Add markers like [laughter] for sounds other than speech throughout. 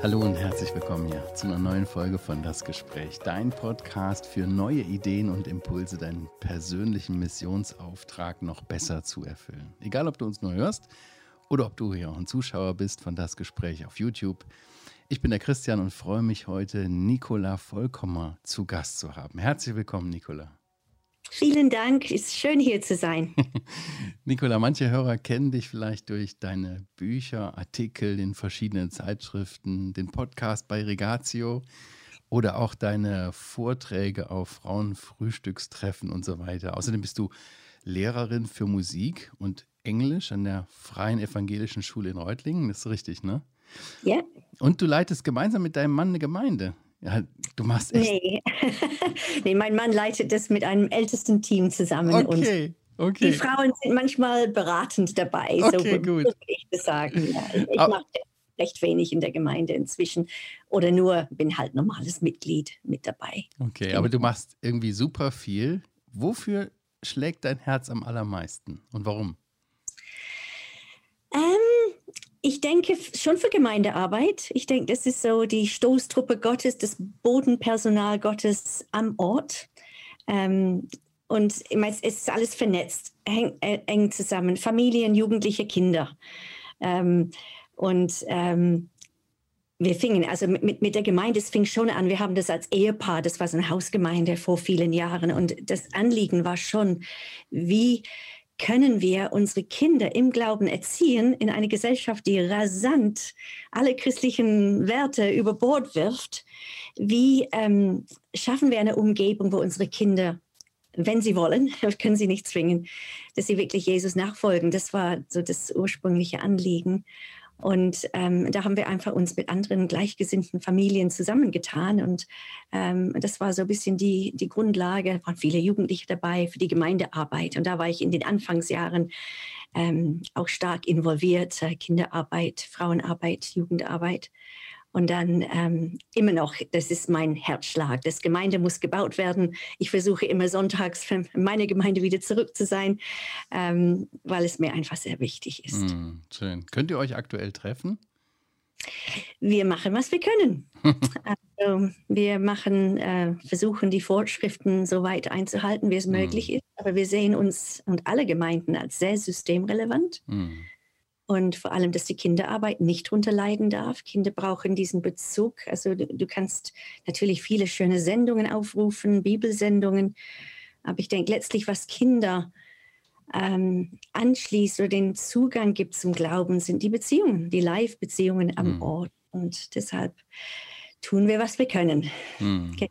Hallo und herzlich willkommen hier zu einer neuen Folge von Das Gespräch, dein Podcast für neue Ideen und Impulse, deinen persönlichen Missionsauftrag noch besser zu erfüllen. Egal, ob du uns nur hörst oder ob du hier auch ein Zuschauer bist von Das Gespräch auf YouTube. Ich bin der Christian und freue mich heute, Nicola Vollkommer zu Gast zu haben. Herzlich willkommen, Nicola. Vielen Dank, ist schön hier zu sein. [laughs] Nicola, manche Hörer kennen dich vielleicht durch deine Bücher, Artikel in verschiedenen Zeitschriften, den Podcast bei Regatio oder auch deine Vorträge auf Frauenfrühstückstreffen und so weiter. Außerdem bist du Lehrerin für Musik und Englisch an der Freien Evangelischen Schule in Reutlingen. Das ist richtig, ne? Ja. Und du leitest gemeinsam mit deinem Mann eine Gemeinde. Ja, du machst echt. Nee. [laughs] nee, mein Mann leitet das mit einem ältesten Team zusammen. Okay, okay. Die Frauen sind manchmal beratend dabei, Okay, so gut. würde ich das sagen. Ja, ich ich mache recht wenig in der Gemeinde inzwischen oder nur bin halt normales Mitglied mit dabei. Okay, aber du machst irgendwie super viel. Wofür schlägt dein Herz am allermeisten und warum? Ähm, ich denke schon für Gemeindearbeit. Ich denke, das ist so die Stoßtruppe Gottes, das Bodenpersonal Gottes am Ort. Ähm, und es ist alles vernetzt, häng, äh, eng zusammen. Familien, Jugendliche, Kinder. Ähm, und ähm, wir fingen, also mit, mit der Gemeinde, es fing schon an, wir haben das als Ehepaar, das war so eine Hausgemeinde vor vielen Jahren. Und das Anliegen war schon, wie können wir unsere Kinder im Glauben erziehen in eine Gesellschaft, die rasant alle christlichen Werte über Bord wirft? Wie ähm, schaffen wir eine Umgebung, wo unsere Kinder, wenn sie wollen, [laughs] können sie nicht zwingen, dass sie wirklich Jesus nachfolgen? Das war so das ursprüngliche Anliegen. Und ähm, da haben wir einfach uns mit anderen gleichgesinnten Familien zusammengetan. Und ähm, das war so ein bisschen die, die Grundlage. Es waren viele Jugendliche dabei für die Gemeindearbeit. Und da war ich in den Anfangsjahren ähm, auch stark involviert. Äh, Kinderarbeit, Frauenarbeit, Jugendarbeit. Und dann ähm, immer noch, das ist mein Herzschlag. Das Gemeinde muss gebaut werden. Ich versuche immer sonntags für meine Gemeinde wieder zurück zu sein, ähm, weil es mir einfach sehr wichtig ist. Hm, schön. Könnt ihr euch aktuell treffen? Wir machen, was wir können. [laughs] also, wir machen, äh, versuchen die Vorschriften so weit einzuhalten, wie es Mhm. möglich ist. Aber wir sehen uns und alle Gemeinden als sehr systemrelevant. Hm. Und vor allem, dass die Kinderarbeit nicht drunter leiden darf. Kinder brauchen diesen Bezug. Also du, du kannst natürlich viele schöne Sendungen aufrufen, Bibelsendungen. Aber ich denke letztlich, was Kinder ähm, anschließt oder den Zugang gibt zum Glauben, sind die Beziehungen, die Live-Beziehungen am Mhm. Ort. Und deshalb tun wir, was wir können. Hm. Genau.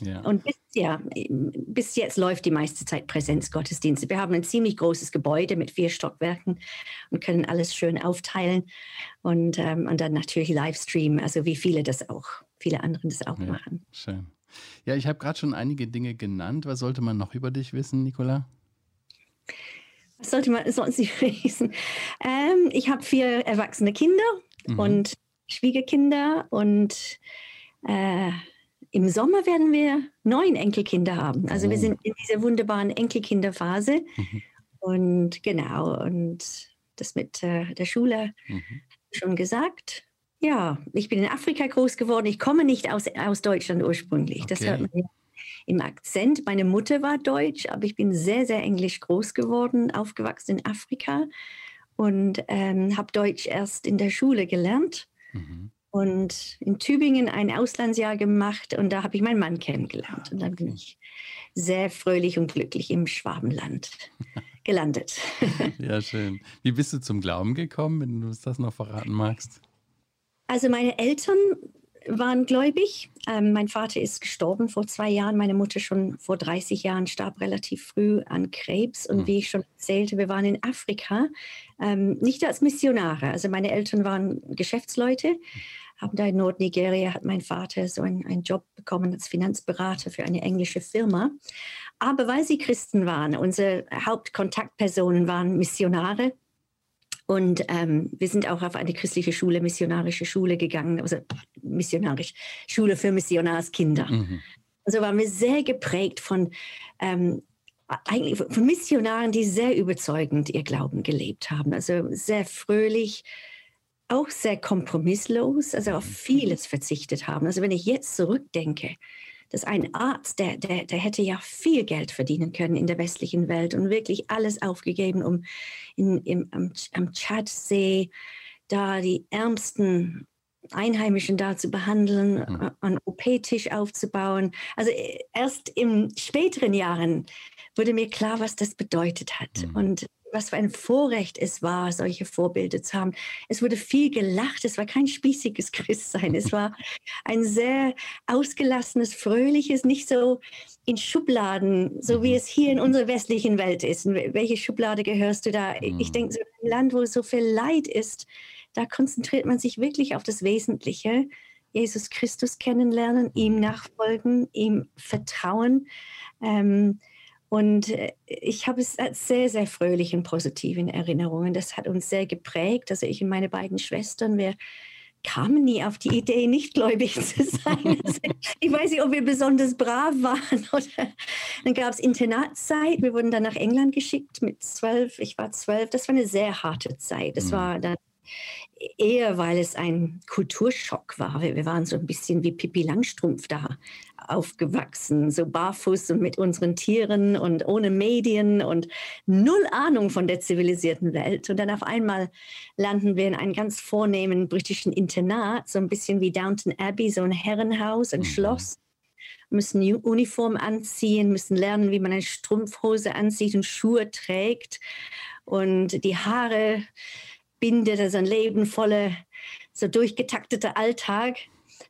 Ja. Und bis, ja, bis jetzt läuft die meiste Zeit Präsenzgottesdienste. Wir haben ein ziemlich großes Gebäude mit vier Stockwerken und können alles schön aufteilen und, ähm, und dann natürlich Livestream, also wie viele das auch, viele andere das auch Ja. machen. Schön. Ja, ich habe gerade schon einige Dinge genannt. Was sollte man noch über dich wissen, Nicola? Was sollte man sonst nicht [laughs] wissen? Ähm, ich habe vier erwachsene Kinder Mhm. und Schwiegerkinder und äh, im Sommer werden wir neun Enkelkinder haben. Also wir Oh. sind in dieser wunderbaren Enkelkinderphase. Mhm. Und genau, und das mit äh, der Schule Mhm. schon gesagt. Ja, ich bin in Afrika groß geworden. Ich komme nicht aus, aus Deutschland ursprünglich. Das Okay. hört man ja im Akzent. Meine Mutter war deutsch, aber ich bin sehr, sehr englisch groß geworden, aufgewachsen in Afrika und ähm, habe Deutsch erst in der Schule gelernt Mhm. Und in Tübingen ein Auslandsjahr gemacht und da habe ich meinen Mann kennengelernt. Und dann bin ich sehr fröhlich und glücklich im Schwabenland [laughs] gelandet. [laughs] Ja, schön. Wie bist du zum Glauben gekommen, wenn du uns das noch verraten magst? Also meine Eltern waren gläubig. Ähm, mein Vater ist gestorben vor zwei Jahren, meine Mutter schon vor 30 Jahren starb relativ früh an Krebs. Und Hm. wie ich schon erzählte, wir waren in Afrika, ähm, nicht als Missionare. Also meine Eltern waren Geschäftsleute, haben da in Nordnigeria, hat mein Vater so einen, einen Job bekommen als Finanzberater für eine englische Firma. Aber weil sie Christen waren, unsere Hauptkontaktpersonen waren Missionare. Und ähm, wir sind auch auf eine christliche Schule, missionarische Schule gegangen, also missionarisch, Schule für Missionarskinder. Mhm. Also waren wir sehr geprägt von, ähm, eigentlich von Missionaren, die sehr überzeugend ihr Glauben gelebt haben. Also sehr fröhlich, auch sehr kompromisslos, also auf mhm. vieles verzichtet haben. Also wenn ich jetzt zurückdenke, dass ein Arzt, der, der, der hätte ja viel Geld verdienen können in der westlichen Welt und wirklich alles aufgegeben, um in, im, am, am Tschadsee da die ärmsten Einheimischen da zu behandeln, mhm. einen OP-Tisch aufzubauen. Also äh, erst in späteren Jahren wurde mir klar, was das bedeutet hat. Mhm. Und was für ein Vorrecht es war, solche Vorbilder zu haben. Es wurde viel gelacht, es war kein spießiges [laughs] Christsein, es war ein sehr ausgelassenes, fröhliches, nicht so in Schubladen, so wie mhm. es hier in unserer westlichen Welt ist. In welche Schublade gehörst du da? Ich mhm. denke, so ein Land, wo so viel Leid ist, da konzentriert man sich wirklich auf das Wesentliche. Jesus Christus kennenlernen, ihm mhm. nachfolgen, ihm vertrauen. Ähm, und äh, ich habe es als sehr, sehr fröhlich und positiv in Erinnerungen. Das hat uns sehr geprägt. Also ich und meine beiden Schwestern, wir kamen nie auf die Idee, nicht gläubig zu sein. [laughs] Also ich weiß nicht, ob wir besonders brav waren. [laughs] Oder dann gab es Internatszeit. Wir wurden dann nach England geschickt mit zwölf. Ich war zwölf. Das war eine sehr harte Zeit. Das mhm. war dann eher, weil es ein Kulturschock war. Wir waren so ein bisschen wie Pippi Langstrumpf da aufgewachsen, so barfuß und mit unseren Tieren und ohne Medien und null Ahnung von der zivilisierten Welt. Und dann auf einmal landen wir in einem ganz vornehmen britischen Internat, so ein bisschen wie Downton Abbey, so ein Herrenhaus, ein mhm. Schloss müssen Uniform anziehen, müssen lernen, wie man eine Strumpfhose anzieht und Schuhe trägt und die Haare bindet, also ein lebenvoller, so durchgetakteter Alltag.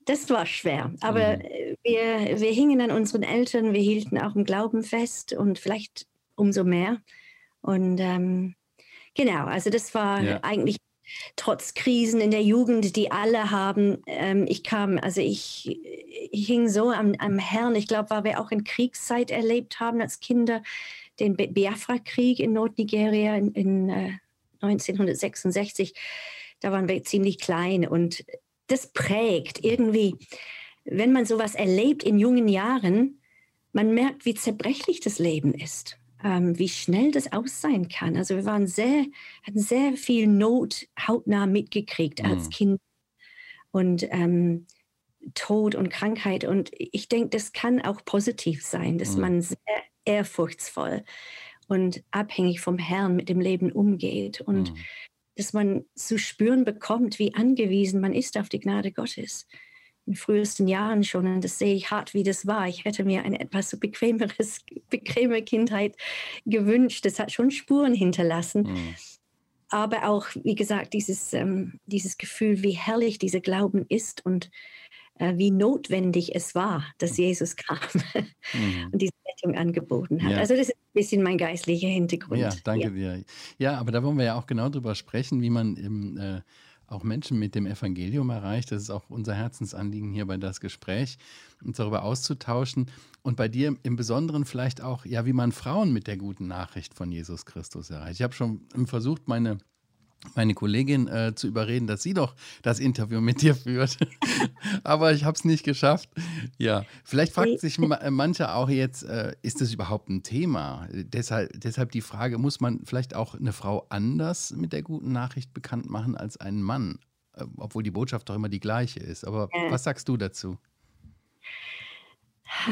Das war schwer, aber mhm. wir, wir hingen an unseren Eltern, wir hielten auch im Glauben fest und vielleicht umso mehr. Und ähm, genau, also das war ja. eigentlich trotz Krisen in der Jugend, die alle haben. Ähm, ich kam, also ich, ich hing so am, am Herrn. Ich glaube, weil wir auch in Kriegszeit erlebt haben als Kinder, den Biafra-Krieg in Nordnigeria in, in äh, 1966, da waren wir ziemlich klein und das prägt irgendwie, wenn man sowas erlebt in jungen Jahren, man merkt, wie zerbrechlich das Leben ist, ähm, wie schnell das aus sein kann. Also wir waren sehr, hatten sehr viel Not hautnah mitgekriegt als mhm. Kind und ähm, Tod und Krankheit. Und ich denke, das kann auch positiv sein, dass mhm. man sehr ehrfurchtsvoll und abhängig vom Herrn mit dem Leben umgeht und mhm. dass man zu spüren bekommt, wie angewiesen man ist auf die Gnade Gottes. In frühesten Jahren schon, und das sehe ich hart, wie das war. Ich hätte mir eine etwas so bequemeres, bequeme Kindheit gewünscht. Das hat schon Spuren hinterlassen. Mhm. Aber auch, wie gesagt, dieses, ähm, dieses Gefühl, wie herrlich dieser Glauben ist und wie notwendig es war, dass mhm. Jesus kam mhm. und diese Rettung angeboten hat. Ja. Also das ist ein bisschen mein geistlicher Hintergrund. Ja, danke ja. dir. Ja, aber da wollen wir ja auch genau drüber sprechen, wie man im, äh, auch Menschen mit dem Evangelium erreicht. Das ist auch unser Herzensanliegen hier bei das Gespräch, uns darüber auszutauschen. Und bei dir im Besonderen vielleicht auch, ja, wie man Frauen mit der guten Nachricht von Jesus Christus erreicht. Ich habe schon versucht, meine meine Kollegin äh, zu überreden, dass sie doch das Interview mit dir führt. [laughs] Aber ich habe es nicht geschafft. Ja, vielleicht fragt sich ma äh, mancher auch jetzt, äh, ist das überhaupt ein Thema? Deshalb, deshalb die Frage, muss man vielleicht auch eine Frau anders mit der guten Nachricht bekannt machen als einen Mann? Äh, obwohl die Botschaft doch immer die gleiche ist. Aber ja. was sagst du dazu? [sighs]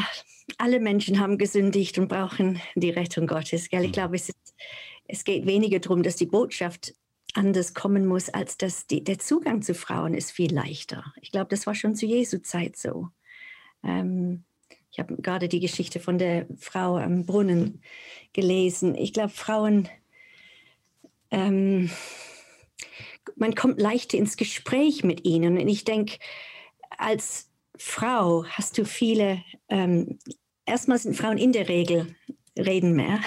Alle Menschen haben gesündigt und brauchen die Rettung Gottes. Gell? Ich hm. glaube, es, ist, es geht weniger darum, dass die Botschaft anders kommen muss, als dass die, der Zugang zu Frauen ist viel leichter. Ich glaube, das war schon zu Jesu Zeit so. Ähm, ich habe gerade die Geschichte von der Frau am Brunnen gelesen. Ich glaube, Frauen, ähm, man kommt leichter ins Gespräch mit ihnen. Und ich denke, als Frau hast du viele, ähm, erstmal sind Frauen in der Regel reden [laughs] mehr,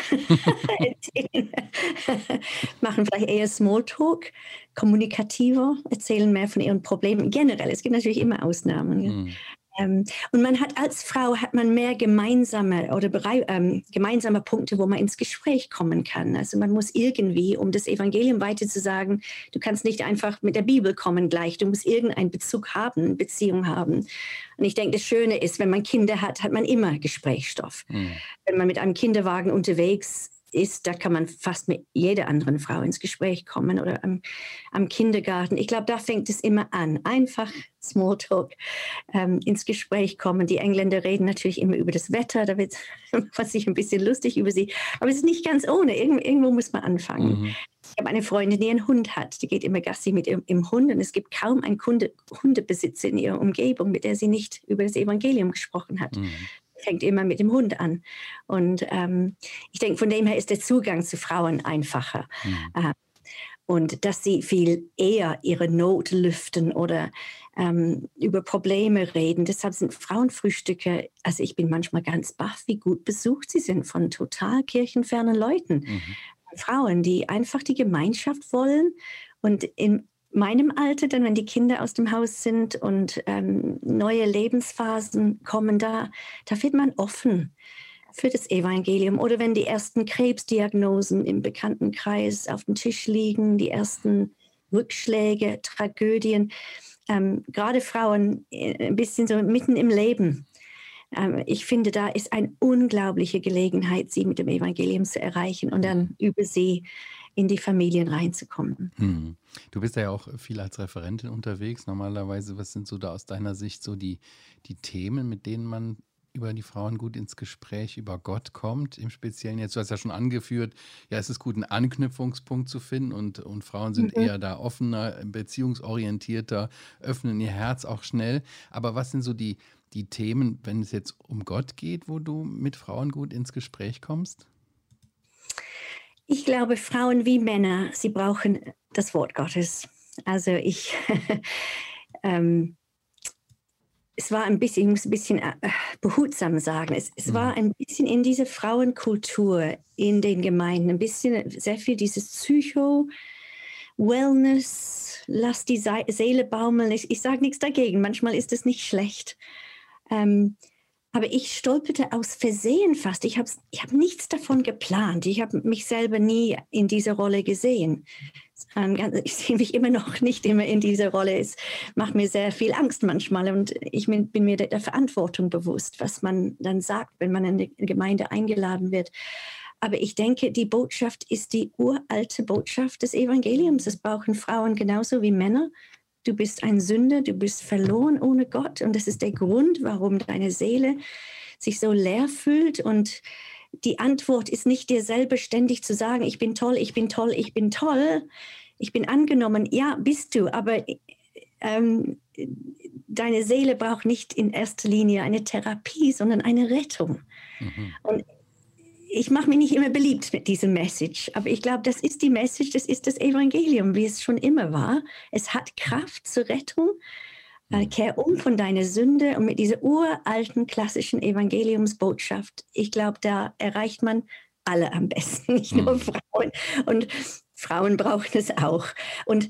machen vielleicht eher Smalltalk, kommunikativer, erzählen mehr von ihren Problemen. Generell, es gibt natürlich immer Ausnahmen. Mhm. Ähm, und man hat als Frau hat man mehr gemeinsame oder ähm, gemeinsame Punkte, wo man ins Gespräch kommen kann. Also man muss irgendwie, um das Evangelium weiter zu sagen, du kannst nicht einfach mit der Bibel kommen gleich. Du musst irgendeinen Bezug haben, Beziehung haben. Und ich denke, das Schöne ist, wenn man Kinder hat, hat man immer Gesprächsstoff. Mhm. Wenn man mit einem Kinderwagen unterwegs ist, da kann man fast mit jeder anderen Frau ins Gespräch kommen oder am, am Kindergarten. Ich glaube, da fängt es immer an. Einfach Smalltalk ähm, ins Gespräch kommen. Die Engländer reden natürlich immer über das Wetter, da wird [laughs] fast sich ein bisschen lustig über sie. Aber es ist nicht ganz ohne. Irgendwo, irgendwo muss man anfangen. Mhm. Ich habe eine Freundin, die einen Hund hat. Die geht immer Gassi mit ihrem, ihrem Hund und es gibt kaum einen Kunde, Hundebesitzer in ihrer Umgebung, mit der sie nicht über das Evangelium gesprochen hat. Mhm fängt immer mit dem Hund an. Und ähm, ich denke, von dem her ist der Zugang zu Frauen einfacher. Mhm. Äh, und dass sie viel eher ihre Not lüften oder ähm, über Probleme reden. Deshalb sind Frauenfrühstücke, also ich bin manchmal ganz baff, wie gut besucht sie sind von total kirchenfernen Leuten. Mhm. Frauen, die einfach die Gemeinschaft wollen und in meinem Alter, dann wenn die Kinder aus dem Haus sind und ähm, neue Lebensphasen kommen, da, da wird man offen für das Evangelium. Oder wenn die ersten Krebsdiagnosen im Bekanntenkreis auf dem Tisch liegen, die ersten Rückschläge, Tragödien, ähm, gerade Frauen äh, ein bisschen so mitten im Leben. Ähm, ich finde, da ist eine unglaubliche Gelegenheit, sie mit dem Evangelium zu erreichen und dann über sie in die Familien reinzukommen. Hm. Du bist ja auch viel als Referentin unterwegs. Normalerweise, was sind so da aus deiner Sicht so die, die Themen, mit denen man über die Frauen gut ins Gespräch über Gott kommt, im Speziellen jetzt, du hast ja schon angeführt, ja, es ist gut, einen Anknüpfungspunkt zu finden und, und Frauen sind mhm. eher da offener, beziehungsorientierter, öffnen ihr Herz auch schnell. Aber was sind so die, die Themen, wenn es jetzt um Gott geht, wo du mit Frauen gut ins Gespräch kommst? Ich glaube, Frauen wie Männer, sie brauchen das Wort Gottes. Also ich, [laughs] ähm, es war ein bisschen, ich muss ein bisschen äh, behutsam sagen, es, es war mhm. ein bisschen in dieser Frauenkultur in den Gemeinden, ein bisschen sehr viel dieses Psycho, Wellness, lass die Seele baumeln. Ich, ich sage nichts dagegen, manchmal ist es nicht schlecht. Ähm, aber ich stolperte aus Versehen fast. Ich habe ich hab nichts davon geplant. Ich habe mich selber nie in dieser Rolle gesehen. Ich sehe mich immer noch nicht immer in dieser Rolle. Es macht mir sehr viel Angst manchmal und ich bin, mir der Verantwortung bewusst, was man dann sagt, wenn man in die Gemeinde eingeladen wird. Aber ich denke, die Botschaft ist die uralte Botschaft des Evangeliums. Es brauchen Frauen genauso wie Männer du bist ein Sünder, du bist verloren ohne Gott und das ist der Grund, warum deine Seele sich so leer fühlt und die Antwort ist nicht dir selber ständig zu sagen, ich bin toll, ich bin toll, ich bin toll, ich bin angenommen. Ja, bist du, aber ähm, deine Seele braucht nicht in erster Linie eine Therapie, sondern eine Rettung. Mhm. Und ich mache mich nicht immer beliebt mit diesem Message, aber ich glaube, das ist die Message, das ist das Evangelium, wie es schon immer war. Es hat Kraft zur Rettung. Äh, mhm. kehr um von deiner Sünde und mit dieser uralten klassischen Evangeliumsbotschaft, ich glaube, da erreicht man alle am besten, [laughs] nicht nur mhm. Frauen. Und Frauen brauchen es auch. Und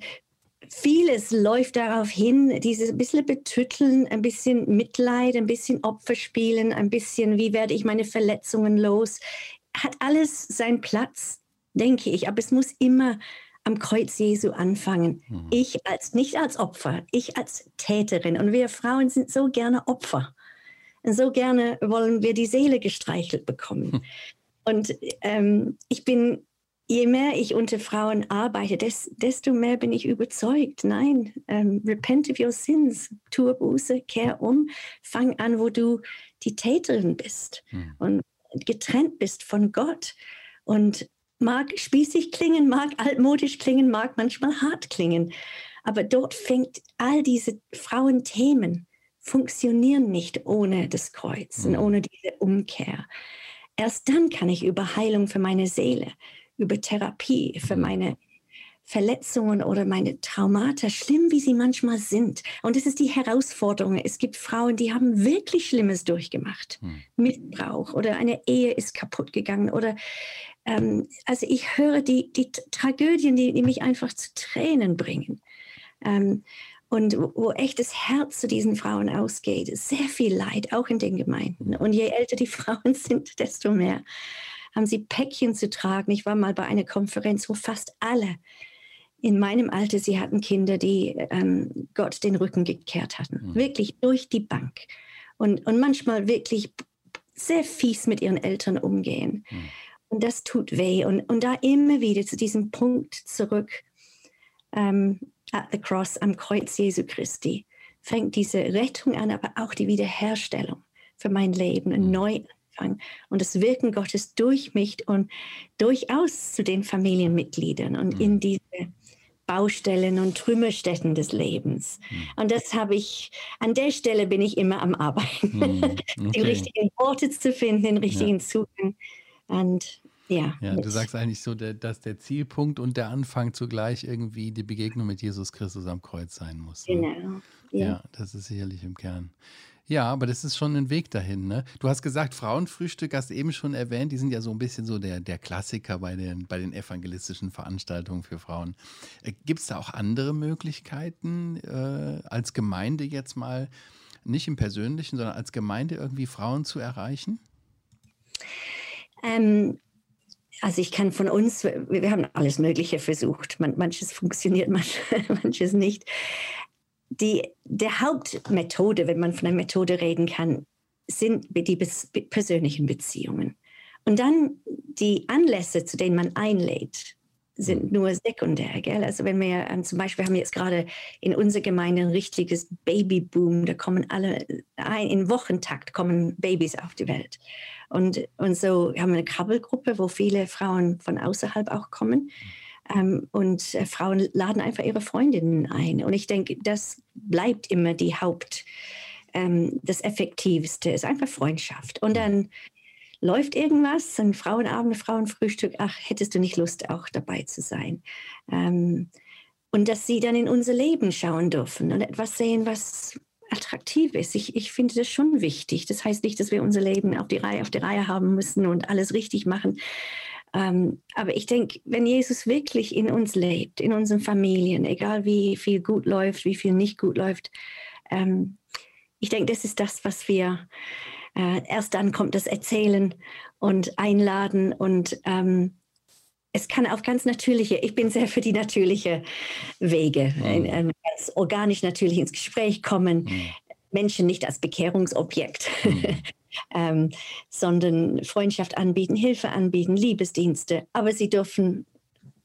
vieles läuft darauf hin, dieses bisschen betütteln, ein bisschen Mitleid, ein bisschen Opferspielen, ein bisschen, wie werde ich meine Verletzungen los, hat alles seinen Platz, denke ich. Aber es muss immer am Kreuz Jesu anfangen. Mhm. Ich als, nicht als Opfer, ich als Täterin. Und wir Frauen sind so gerne Opfer. Und so gerne wollen wir die Seele gestreichelt bekommen. Mhm. Und ähm, ich bin je mehr ich unter Frauen arbeite, des, desto mehr bin ich überzeugt. Nein, ähm, repent of your sins, tue Buße, kehr um, fang an, wo du die Täterin bist hm. und getrennt bist von Gott. Und mag spießig klingen, mag altmodisch klingen, mag manchmal hart klingen. Aber dort fängt all diese Frauenthemen funktionieren nicht ohne das Kreuz und hm. ohne diese Umkehr. Erst dann kann ich über Heilung für meine Seele, über Therapie für mhm. meine Verletzungen oder meine Traumata, schlimm wie sie manchmal sind. Und das ist die Herausforderung. Es gibt Frauen, die haben wirklich Schlimmes durchgemacht. Hm. Missbrauch oder eine Ehe ist kaputt gegangen. Oder ähm, also ich höre die, die Tragödien, die, die mich einfach zu Tränen bringen. Ähm, und wo echt das Herz zu diesen Frauen ausgeht. Sehr viel Leid, auch in den Gemeinden. Und je älter die [laughs] Frauen sind, desto mehr haben sie Päckchen zu tragen. Ich war mal bei einer Konferenz, wo fast alle in meinem Alter, sie hatten Kinder, die ähm, Gott den Rücken gekehrt hatten. Mhm. Wirklich durch die Bank. Und, und manchmal wirklich sehr fies mit ihren Eltern umgehen. Mhm. Und das tut weh. Und, und da immer wieder zu diesem Punkt zurück, ähm, at the cross, am Kreuz Jesu Christi, fängt diese Rettung an, aber auch die Wiederherstellung für mein Leben, ein mhm. Neuanfang und das Wirken Gottes durch mich und durchaus zu den Familienmitgliedern und mhm. in diese Baustellen und Trümmerstätten des Lebens. Mhm. Und das habe ich, an der Stelle bin ich immer am Arbeiten, mhm. [laughs] okay. die richtigen Worte zu finden, den richtigen ja. Zugang. Und ja. ja du sagst eigentlich so, dass der Zielpunkt und der Anfang zugleich irgendwie die Begegnung mit Jesus Christus am Kreuz sein muss. Ne? Genau. Ja. ja, das ist sicherlich im Kern. Ja, aber das ist schon ein Weg dahin. Ne? Du hast gesagt, Frauenfrühstück hast du eben schon erwähnt. Die sind ja so ein bisschen so der, der Klassiker bei den, bei den evangelistischen Veranstaltungen für Frauen. Äh, Gibt es da auch andere Möglichkeiten, äh, als Gemeinde jetzt mal, nicht im Persönlichen, sondern als Gemeinde irgendwie Frauen zu erreichen? Ähm, also ich kann von uns, wir haben alles Mögliche versucht. manches funktioniert, [laughs] manches nicht die, der Hauptmethode, wenn man von einer Methode reden kann, sind die persönlichen Beziehungen. Und dann die Anlässe, zu denen man einlädt, sind mhm. nur sekundär. Gell? Also wenn wir ähm, zum Beispiel haben wir jetzt gerade in unserer Gemeinde ein richtiges Babyboom, da kommen alle ein, in Wochentakt kommen Babys auf die Welt. Und, und so haben wir eine Krabbelgruppe, wo viele Frauen von außerhalb auch kommen. Mhm. Ähm, und äh, Frauen laden einfach ihre Freundinnen ein. Und ich denke, das bleibt immer die Haupt, ähm, das Effektivste, ist einfach Freundschaft. Und dann läuft irgendwas, ein Frauenabend, Frauenfrühstück, ach, hättest du nicht Lust, auch dabei zu sein? Ähm, und dass sie dann in unser Leben schauen dürfen und etwas sehen, was attraktiv ist. Ich, ich finde das schon wichtig. Das heißt nicht, dass wir unser Leben auf die Reihe, auf die Reihe haben müssen und alles richtig machen. Ähm, aber ich denke, wenn Jesus wirklich in uns lebt, in unseren Familien, egal wie viel gut läuft, wie viel nicht gut läuft, ähm, ich denke, das ist das, was wir äh, erst dann kommt, das Erzählen und Einladen und ähm, es kann auf ganz natürliche, ich bin sehr für die natürliche Wege, mhm. in, ganz organisch natürlich ins Gespräch kommen, mhm. Menschen nicht als Bekehrungsobjekt mhm. Ähm, sondern Freundschaft anbieten, Hilfe anbieten, Liebesdienste. Aber sie dürfen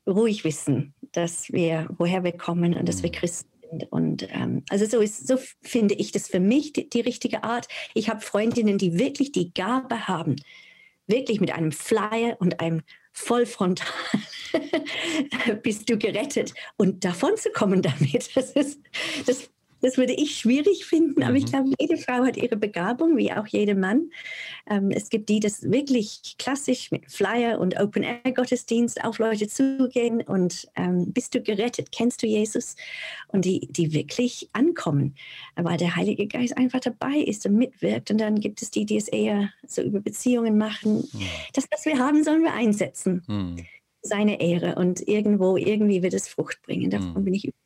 ruhig wissen, dass wir, woher wir kommen und dass wir mhm. Christen sind. Und ähm, also so ist, so finde ich das für mich die, die richtige Art. Ich habe Freundinnen, die wirklich die Gabe haben, wirklich mit einem Flyer und einem Vollfrontal [laughs] bist du gerettet und davon zu kommen damit. Das ist, das das würde ich schwierig finden, aber mhm. ich glaube, jede Frau hat ihre Begabung, wie auch jeder Mann. Ähm, es gibt die, das wirklich klassisch mit Flyer und Open-Air-Gottesdienst auf Leute zugehen und ähm, bist du gerettet, kennst du Jesus? Und die, die wirklich ankommen, weil der Heilige Geist einfach dabei ist und mitwirkt. Und dann gibt es die, die es eher so über Beziehungen machen. Mhm. Das, was wir haben, sollen wir einsetzen. Mhm. Seine Ehre und irgendwo, irgendwie wird es Frucht bringen. Davon mhm. bin ich überzeugt.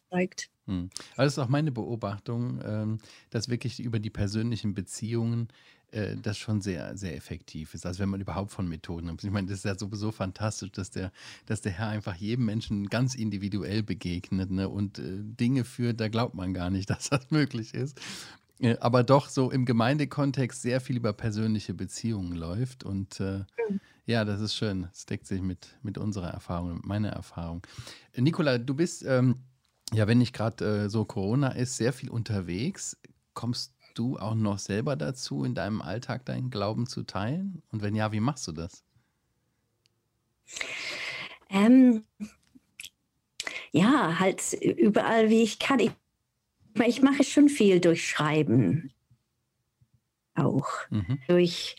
Aber das ist auch meine Beobachtung, ähm, dass wirklich über die persönlichen Beziehungen äh, das schon sehr, sehr effektiv ist. Also wenn man überhaupt von Methoden Ich meine, das ist ja sowieso fantastisch, dass der, dass der Herr einfach jedem Menschen ganz individuell begegnet ne? und äh, Dinge führt, da glaubt man gar nicht, [laughs] dass das möglich ist. Äh, aber doch so im Gemeindekontext sehr viel über persönliche Beziehungen läuft. Und äh, ja, das ist schön. Es deckt sich mit, mit unserer Erfahrung, mit meiner Erfahrung. Nicola, du bist ähm, ja, wenn nicht gerade äh, so Corona ist, sehr viel unterwegs. Kommst du auch noch selber dazu, in deinem Alltag deinen Glauben zu teilen? Und wenn ja, wie machst du das? Ähm, ja, halt überall, wie ich kann. Ich, ich mache schon viel durch Schreiben auch. Mhm. Durch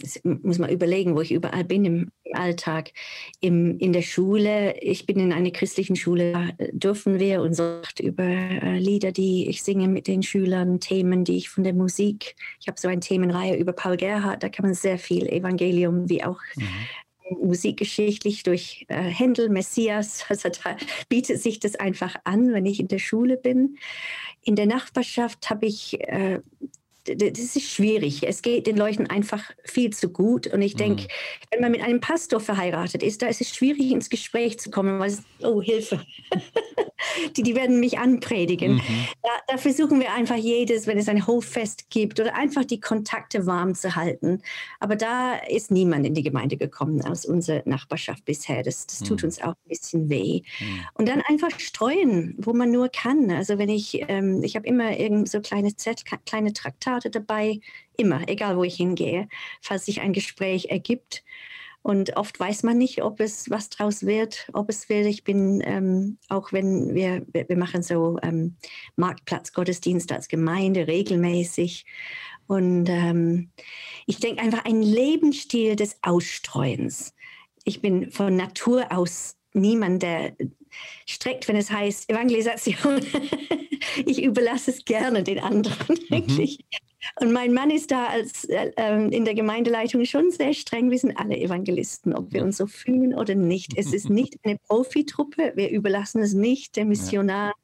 das muss man überlegen, wo ich überall bin im Alltag. Im, in der Schule, ich bin in einer christlichen Schule, dürfen wir uns über äh, Lieder, die ich singe mit den Schülern, Themen, die ich von der Musik, ich habe so eine Themenreihe über Paul Gerhardt, da kann man sehr viel Evangelium wie auch mhm. musikgeschichtlich durch äh, Händel, Messias, [laughs] also da bietet sich das einfach an, wenn ich in der Schule bin. In der Nachbarschaft habe ich äh, das ist schwierig. Es geht den Leuten einfach viel zu gut. Und ich denke, mhm. wenn man mit einem Pastor verheiratet ist, da ist es schwierig, ins Gespräch zu kommen, weil es, oh, Hilfe. [laughs] die, die werden mich anpredigen. Mhm. Da, da, versuchen wir einfach jedes, wenn es ein Hoffest gibt oder einfach die Kontakte warm zu halten. Aber da ist niemand in die Gemeinde gekommen aus unserer Nachbarschaft bisher. Das, das tut mhm. uns auch ein bisschen weh. Mhm. Und dann einfach streuen, wo man nur kann. Also wenn ich, ähm, ich habe immer irgend so kleine Z, kleine Traktate dabei, immer, egal wo ich hingehe, falls sich ein Gespräch ergibt. Und oft weiß man nicht, ob es was draus wird, ob es will. Ich bin, ähm, auch wenn wir, wir machen so ähm, Marktplatzgottesdienst als Gemeinde regelmäßig. Und ähm, ich denke einfach ein Lebensstil des Ausstreuens. Ich bin von Natur aus niemand, der streckt, wenn es heißt Evangelisation. [laughs] ich überlasse es gerne den anderen, mhm. Und mein Mann ist da als äh, ähm, in der Gemeindeleitung schon sehr streng. Wir sind alle Evangelisten, ob wir uns so fühlen oder nicht. Es ist nicht eine Profitruppe. Wir überlassen es nicht den Missionar,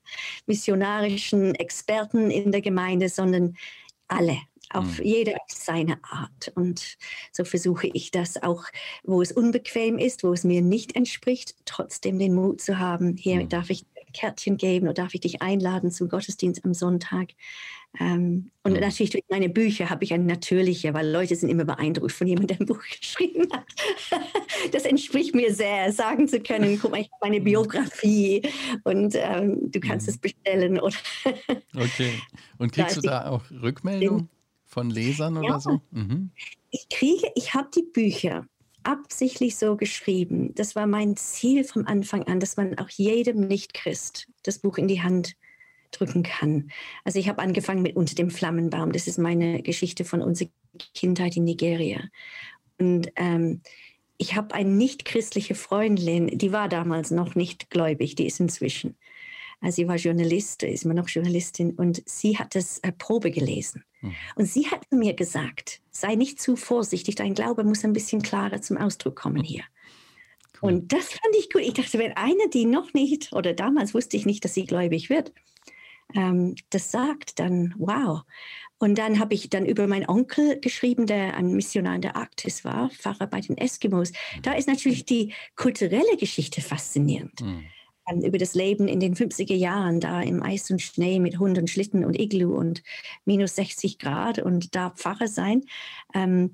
missionarischen Experten in der Gemeinde, sondern alle auf mhm. jede auf seine Art. Und so versuche ich das auch, wo es unbequem ist, wo es mir nicht entspricht, trotzdem den Mut zu haben, hier mhm. darf ich Kärtchen geben oder darf ich dich einladen zum Gottesdienst am Sonntag. Ähm, und natürlich durch meine Bücher habe ich eine natürliche, weil Leute sind immer beeindruckt von jemandem, der ein Buch geschrieben hat. [laughs] das entspricht mir sehr, sagen zu können, guck mal, ich habe meine mhm. Biografie und ähm, du kannst mhm. es bestellen. Oder [laughs] okay. Und kriegst du da auch Rückmeldungen von Lesern oder ja. so? Mhm. Ich kriege, ich habe die Bücher absichtlich so geschrieben. Das war mein Ziel vom Anfang an, dass man auch jedem Nicht-Christ das Buch in die Hand drücken kann. Also ich habe angefangen mit Unter dem Flammenbaum. Das ist meine Geschichte von unserer Kindheit in Nigeria. Und ähm, ich habe eine nicht-christliche Freundin, die war damals noch nicht gläubig, die ist inzwischen. Also sie war Journalist, ist immer noch Journalistin und sie hat das äh, Probe gelesen. Mhm. Und sie hat mir gesagt, sei nicht zu vorsichtig, dein Glaube muss ein bisschen klarer zum Ausdruck kommen hier. Cool. Und das fand ich gut. Ich dachte, wenn eine, die noch nicht, oder damals wusste ich nicht, dass sie gläubig wird, ähm, das sagt, dann wow. Und dann habe ich dann über meinen Onkel geschrieben, der ein Missionar in der Arktis war, Pfarrer bei den Eskimos. Da ist natürlich die kulturelle Geschichte faszinierend. Mhm. Über das Leben in den 50er Jahren, da im Eis und Schnee mit Hund und Schlitten und Iglu und minus 60 Grad und da Pfarrer sein. Ähm,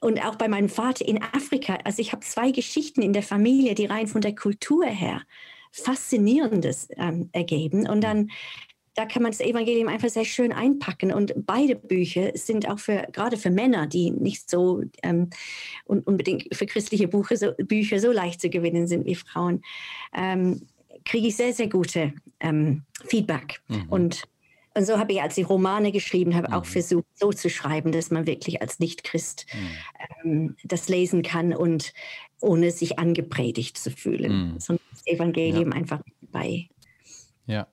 und auch bei meinem Vater in Afrika. Also ich habe zwei Geschichten in der Familie, die rein von der Kultur her Faszinierendes ähm, ergeben. Und dann da kann man das Evangelium einfach sehr schön einpacken. Und beide Bücher sind auch für, gerade für Männer, die nicht so ähm, unbedingt für christliche Bücher so, Bücher so leicht zu gewinnen sind wie Frauen, ähm, kriege ich sehr, sehr gute ähm, Feedback. Mhm. Und, und so habe ich, als ich Romane geschrieben habe, mhm. auch versucht, so zu schreiben, dass man wirklich als Nicht-Christ mhm. Ähm, das lesen kann und ohne sich angepredigt zu fühlen, mhm. sondern das Evangelium ja. einfach bei. Ja.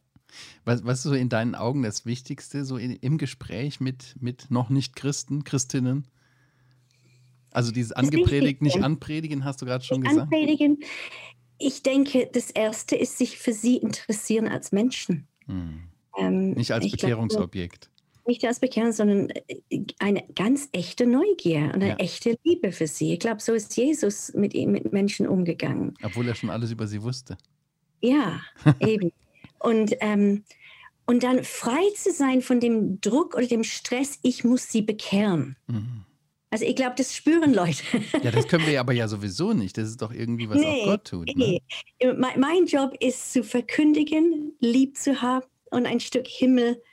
Was, was ist so in deinen Augen das Wichtigste, so in, im Gespräch mit, mit noch nicht Christen, Christinnen? Also dieses angepredigt, nicht anpredigen, hast du gerade schon gesagt. Anpredigen. Ich denke, das Erste ist sich für sie interessieren als Menschen. Hm. Ähm, nicht als Bekehrungsobjekt. Glaube, nicht als Bekehrung, sondern äh, eine ganz echte Neugier und eine ja. echte Liebe für sie. Ich glaube, so ist Jesus mit, mit Menschen umgegangen. Obwohl er schon alles über sie wusste. Ja, [laughs] eben. Und, ähm, und dann frei zu sein von dem Druck oder dem Stress, ich muss sie bekehren. Mhm. Also ich glaube, das spüren Leute. Ja, das können wir aber ja sowieso nicht. Das ist doch irgendwie, was nee, auch Gott tut. Ne? Nee. Mein, Job ist zu verkündigen, lieb zu haben und ein Stück Himmel,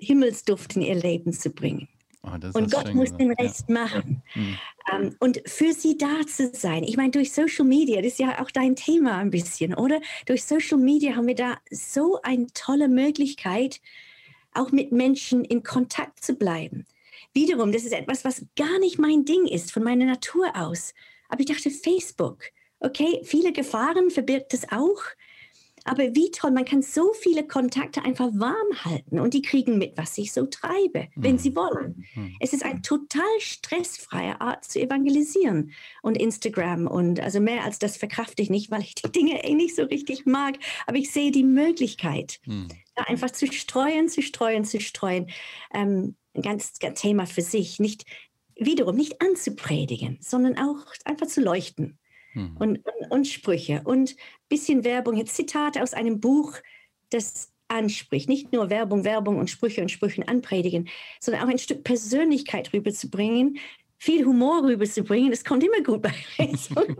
Himmelsduft in ihr Leben zu bringen. Oh, und Gott muss gesagt. den Rest ja. machen. Mhm. Um, und für sie da zu sein. Ich meine, durch Social Media, das ist ja auch dein Thema ein bisschen, oder? Durch Social Media haben wir da so eine tolle Möglichkeit, auch mit Menschen in Kontakt zu bleiben. Wiederum, das ist etwas, was gar nicht mein Ding ist, von meiner Natur aus. Aber ich dachte, Facebook, okay, viele Gefahren verbirgt es auch. Aber wie toll, man kann so viele Kontakte einfach warm halten und die kriegen mit, was ich so treibe, wenn sie mhm. wollen. Mhm. Es ist eine total stressfreie Art zu evangelisieren. Und Instagram und also mehr als das verkrafte ich nicht, weil ich die Dinge eh nicht so richtig mag. Aber ich sehe die Möglichkeit, mhm. da einfach zu streuen, zu streuen, zu streuen. Ähm, ein ganz, ganz Thema für sich. Nicht wiederum nicht anzupredigen, sondern auch einfach zu leuchten mhm. und, und, und, Sprüche und ein bisschen Werbung, Zitate aus einem Buch, das anspricht. Nicht nur Werbung, Werbung und Sprüche und Sprüchen anpredigen, sondern auch ein Stück Persönlichkeit rüberzubringen, viel Humor rüberzubringen. Das kommt immer gut bei [laughs] Lesungen.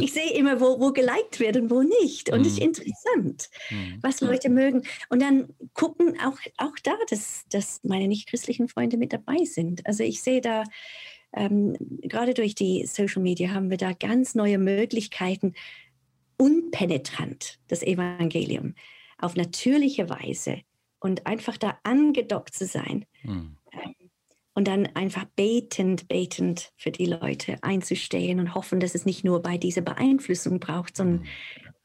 Ich sehe immer, wo, wo geliked wird und wo nicht. Und es ist mhm. interessant, mhm. was Leute mögen. Und dann gucken auch, auch da, dass, dass meine nicht-christlichen Freunde mit dabei sind. Also ich sehe da, ähm, gerade durch die Social Media haben wir da ganz neue Möglichkeiten, unpenetrant das Evangelium auf natürliche Weise und einfach da angedockt zu sein. Mhm. Und dann einfach betend, betend für die Leute einzustehen und hoffen, dass es nicht nur bei dieser Beeinflussung braucht, sondern mhm.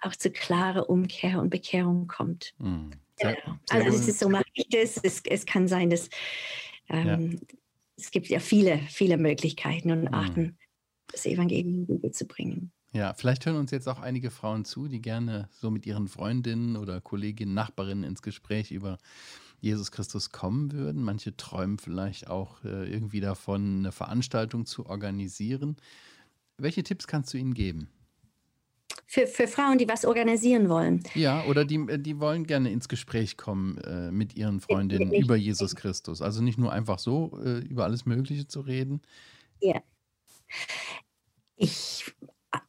auch zu klarer Umkehr und Bekehrung kommt. Mhm. Sehr, ja. Also das ist so mache ich das. Es, es kann sein, dass ähm, ja. es gibt ja viele, viele Möglichkeiten und hm. Arten, mhm. das Evangelium rüberzubringen. Ja, vielleicht hören uns jetzt auch einige Frauen zu, die gerne so mit ihren Freundinnen oder Kolleginnen, Nachbarinnen ins Gespräch über Jesus Christus kommen würden. Manche träumen vielleicht auch äh, irgendwie davon, eine Veranstaltung zu organisieren. Welche Tipps kannst du ihnen geben? Für, für Frauen, die was organisieren wollen. Ja, oder die, äh, die wollen gerne ins Gespräch kommen äh, mit ihren Freundinnen über Jesus Christus. Also nicht nur einfach so äh, über alles Mögliche zu reden. Ja. Ich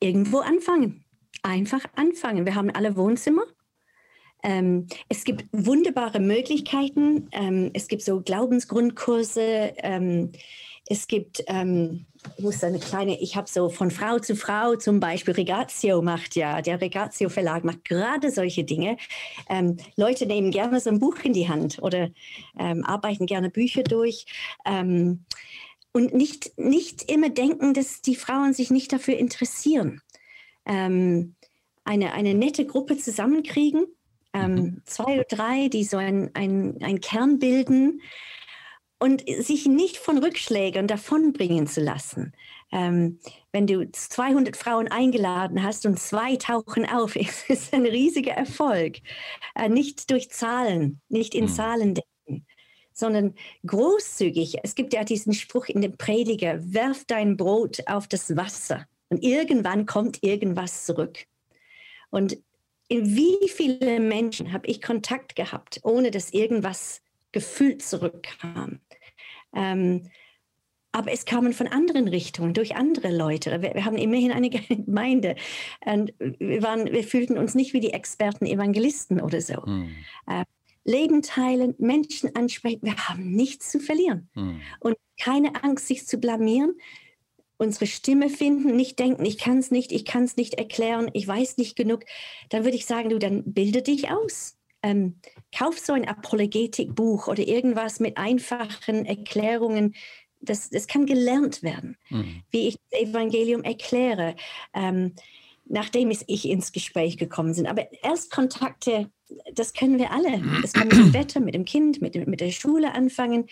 irgendwo anfangen. Einfach anfangen. Wir haben alle Wohnzimmer. Ähm, es gibt wunderbare Möglichkeiten. Ähm, es gibt so Glaubensgrundkurse. Ähm, es gibt, ähm, ich muss eine kleine, ich habe so von Frau zu Frau zum Beispiel, Regatio macht ja, der Regatio Verlag macht gerade solche Dinge. Ähm, Leute nehmen gerne so ein Buch in die Hand oder ähm, arbeiten gerne Bücher durch und nicht, nicht immer denken, dass die Frauen sich nicht dafür interessieren. Ähm, eine, eine nette Gruppe zusammenkriegen, ähm, mhm. zwei oder drei, die so ein, ein, ein Kern bilden und sich nicht von Rückschlägen davonbringen zu lassen. Ähm, wenn du 200 Frauen eingeladen hast und zwei tauchen auf, [laughs] ist es ein riesiger Erfolg. Äh, nicht durch Zahlen, nicht in mhm. Zahlen denken sondern großzügig. Es gibt ja diesen Spruch in dem Prediger, werf dein Brot auf das Wasser und irgendwann kommt irgendwas zurück. Und in wie viele Menschen habe ich Kontakt gehabt, ohne dass irgendwas gefühlt zurückkam? Ähm, aber es kamen von anderen Richtungen, durch andere Leute. Wir, wir haben immerhin eine [laughs] Gemeinde. Und wir, waren, wir fühlten uns nicht wie die Experten Evangelisten oder so. Hm. Äh, Leben teilen, Menschen ansprechen. Wir haben nichts zu verlieren. Mhm. Und keine Angst, sich zu blamieren. Unsere Stimme finden, nicht denken, ich kann es nicht, ich kann es nicht erklären, ich weiß nicht genug. Dann würde ich sagen, du, dann bilde dich aus. Ähm, kauf so ein Apologetikbuch oder irgendwas mit einfachen Erklärungen. Das, das kann gelernt werden, mhm. wie ich das Evangelium erkläre. Ähm, nachdem ich ins Gespräch gekommen sind. Aber Erstkontakte, das können wir alle. Das kann mit dem Wetter, mit dem Kind, mit, mit der Schule anfangen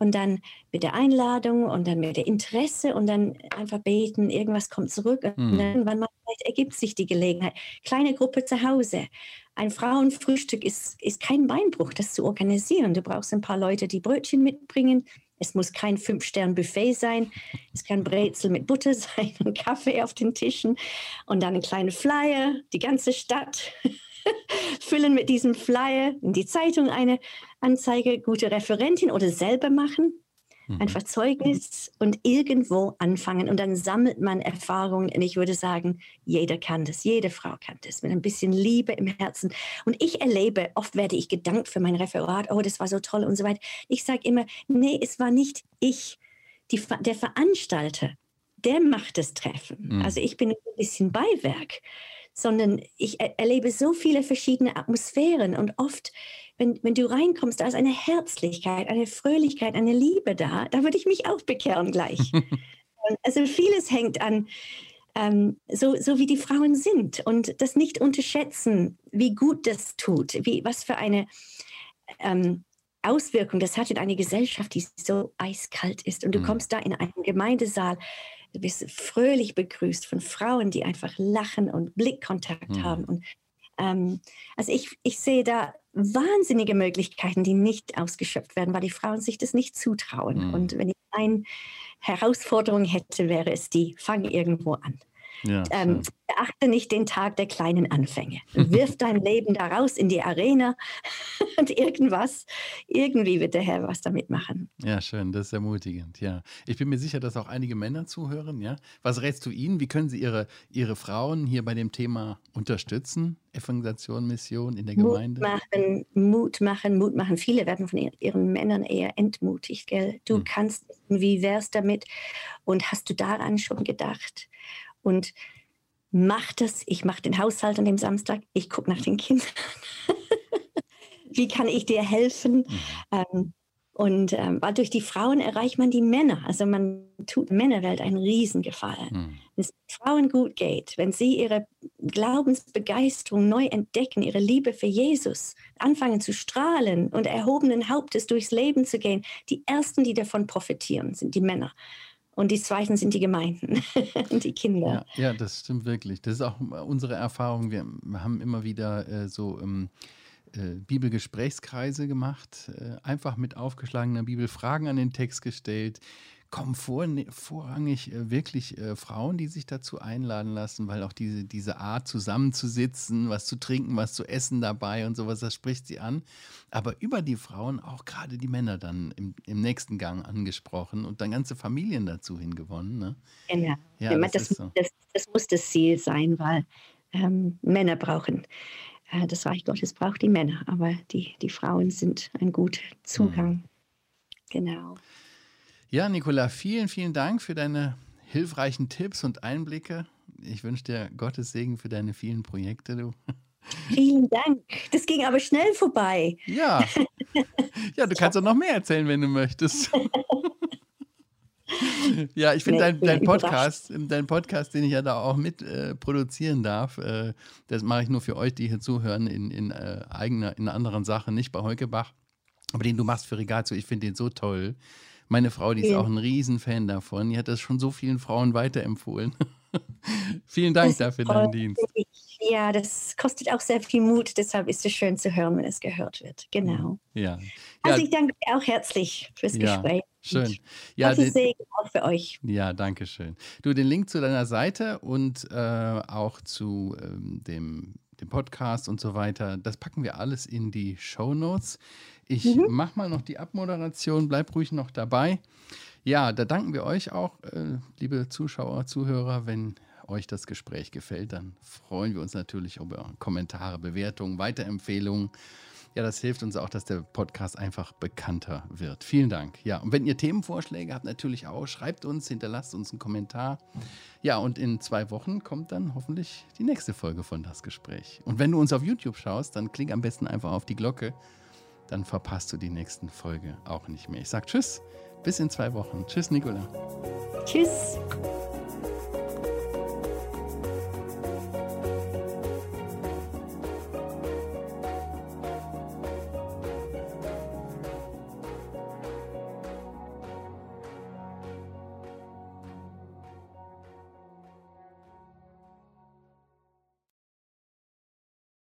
und dann mit der Einladung und dann mit der Interesse und dann einfach beten, irgendwas kommt zurück und mhm. dann irgendwann mal ergibt sich die Gelegenheit. Kleine Gruppe zu Hause. Ein Frauenfrühstück ist, ist kein Beinbruch, das zu organisieren. Du brauchst ein paar Leute, die Brötchen mitbringen, es muss kein Fünf-Stern-Buffet sein. Es kann Brezel mit Butter [laughs] sein und Kaffee auf den Tischen und dann ein kleiner Flyer, die ganze Stadt [laughs] füllen mit diesem Flyer, in die Zeitung eine Anzeige, gute Referentin oder selber machen mhm. einfach Zeugnis und irgendwo anfangen und dann sammelt man Erfahrungen. Und ich würde sagen, jeder kann das, jede Frau kann das mit ein bisschen Liebe im Herzen. Und ich erlebe, oft werde ich gedankt für mein Referat, oh, das war so toll und so weiter. Ich sage immer, nee, es war nicht ich, die, der Veranstalter, der macht das Treffen. Mhm. Also ich bin ein bisschen Beiwerk sondern ich erlebe so viele verschiedene Atmosphären und oft wenn, wenn du reinkommst, da ist eine Herzlichkeit, eine Fröhlichkeit, eine Liebe da. Da würde ich mich auch bekehren gleich. [laughs] also vieles hängt an, ähm, so, so wie die Frauen sind und das nicht unterschätzen, wie gut das tut, wie, was für eine ähm, Auswirkung das hat in einer Gesellschaft, die so eiskalt ist. Und du mhm. kommst da in einen Gemeindesaal, du bist fröhlich begrüßt von Frauen, die einfach lachen und Blickkontakt mhm. haben. Und ähm, also ich, ich sehe da wahnsinnige Möglichkeiten, die nicht ausgeschöpft werden, weil die Frauen sich das nicht zutrauen. Mhm. Und wenn ich eine Herausforderung hätte, wäre es die, fang irgendwo an. Ja, ähm, beachte nicht den Tag der kleinen Anfänge. [laughs] Wirf dein Leben da raus in die Arena [laughs] und irgendwas, irgendwie wird der Herr was damit machen. Ja, schön, das ist ermutigend, ja. Ich bin mir sicher, dass auch einige Männer zuhören, ja. Was rätst du ihnen? Wie können sie ihre, ihre Frauen hier bei dem Thema unterstützen? Evangelisation, Mission in der Gemeinde? Mut machen, Mut machen, Mut machen. Viele werden von ihren Männern eher entmutigt, gell? Du hm. kannst, wie wär's damit? Und hast du daran schon gedacht? Und mach das, ich mache den Haushalt an dem Samstag, ich gucke nach den Kindern. [laughs] Wie kann ich dir helfen? Mhm. Ähm, und ähm, weil durch die Frauen erreicht man die Männer. Also man tut Männerwelt einen Riesengefallen. Mhm. Wenn es Frauen gut geht, wenn sie ihre Glaubensbegeisterung neu entdecken, ihre Liebe für Jesus, anfangen zu strahlen und erhobenen Hauptes durchs Leben zu gehen, die Ersten, die davon profitieren, sind die Männer und die zweiten sind die Gemeinden und [laughs] die Kinder. Ja, ja, das stimmt wirklich. Das ist auch unsere Erfahrung. Wir haben immer wieder äh, so ähm, äh, Bibelgesprächskreise gemacht, äh, einfach mit aufgeschlagener Bibel Fragen an den Text gestellt kommen vor, ne, vorrangig äh, wirklich äh, Frauen, die sich dazu einladen lassen, weil auch diese, diese Art zusammenzusitzen, was zu trinken, was zu essen dabei und sowas, das spricht sie an. Aber über die Frauen auch gerade die Männer dann im, im nächsten Gang angesprochen und dann ganze Familien dazu hingewonnen. Ne? Genau. Ja, das, das, so. das, das, muss das Ziel sein, weil ähm, Männer brauchen äh, das Reich Gottes braucht die Männer, aber die, die Frauen sind ein guter Zugang. Mhm. Genau. Ja, Nicola, vielen, vielen Dank für deine hilfreichen Tipps und Einblicke. Ich wünsche dir Gottes Segen für deine vielen Projekte, du. Vielen Dank. Das ging aber schnell vorbei. Ja. Ja, du kannst auch noch mehr erzählen, wenn du möchtest. ja, ich finde dein, dein Podcast, dein Podcast, den ich ja da auch mit äh, produzieren darf, äh, das mache ich nur für euch, die hier zuhören, in, in äh, eigener, in anderen Sachen, nicht bei Heukebach. Aber den du machst für Regazo, ich finde den so toll. Meine Frau, die ist auch ein Riesenfan davon. Die hat das schon so vielen Frauen weiterempfohlen. [laughs] Vielen Dank dafür, deinen Dienst. Ja, das kostet auch sehr viel Mut. Deshalb ist es schön zu hören, wenn es gehört wird. Genau. Ja. Also ja. ich danke dir auch herzlich fürs ja. Gespräch. Schön. Ja, den, Segen auch für euch. Ja, danke schön. Du, den Link zu deiner Seite und äh, auch zu ähm, dem, dem Podcast und so weiter, das packen wir alles in die Show Notes. Ich mhm. mache mal noch die Abmoderation, bleib ruhig noch dabei. Ja, da danken wir euch auch, äh, liebe Zuschauer, Zuhörer. Wenn euch das Gespräch gefällt, dann freuen wir uns natürlich über Kommentare, Bewertungen, Weiterempfehlungen. Ja, das hilft uns auch, dass der Podcast einfach bekannter wird. Vielen Dank. Ja, und wenn ihr Themenvorschläge habt, natürlich auch, schreibt uns, hinterlasst uns einen Kommentar. Ja, und in zwei Wochen kommt dann hoffentlich die nächste Folge von Das Gespräch. Und wenn du uns auf YouTube schaust, dann klick am besten einfach auf die Glocke dann verpasst du die nächsten Folge auch nicht mehr. Ich sage Tschüss, bis in zwei Wochen. Tschüss, Nicola. Tschüss.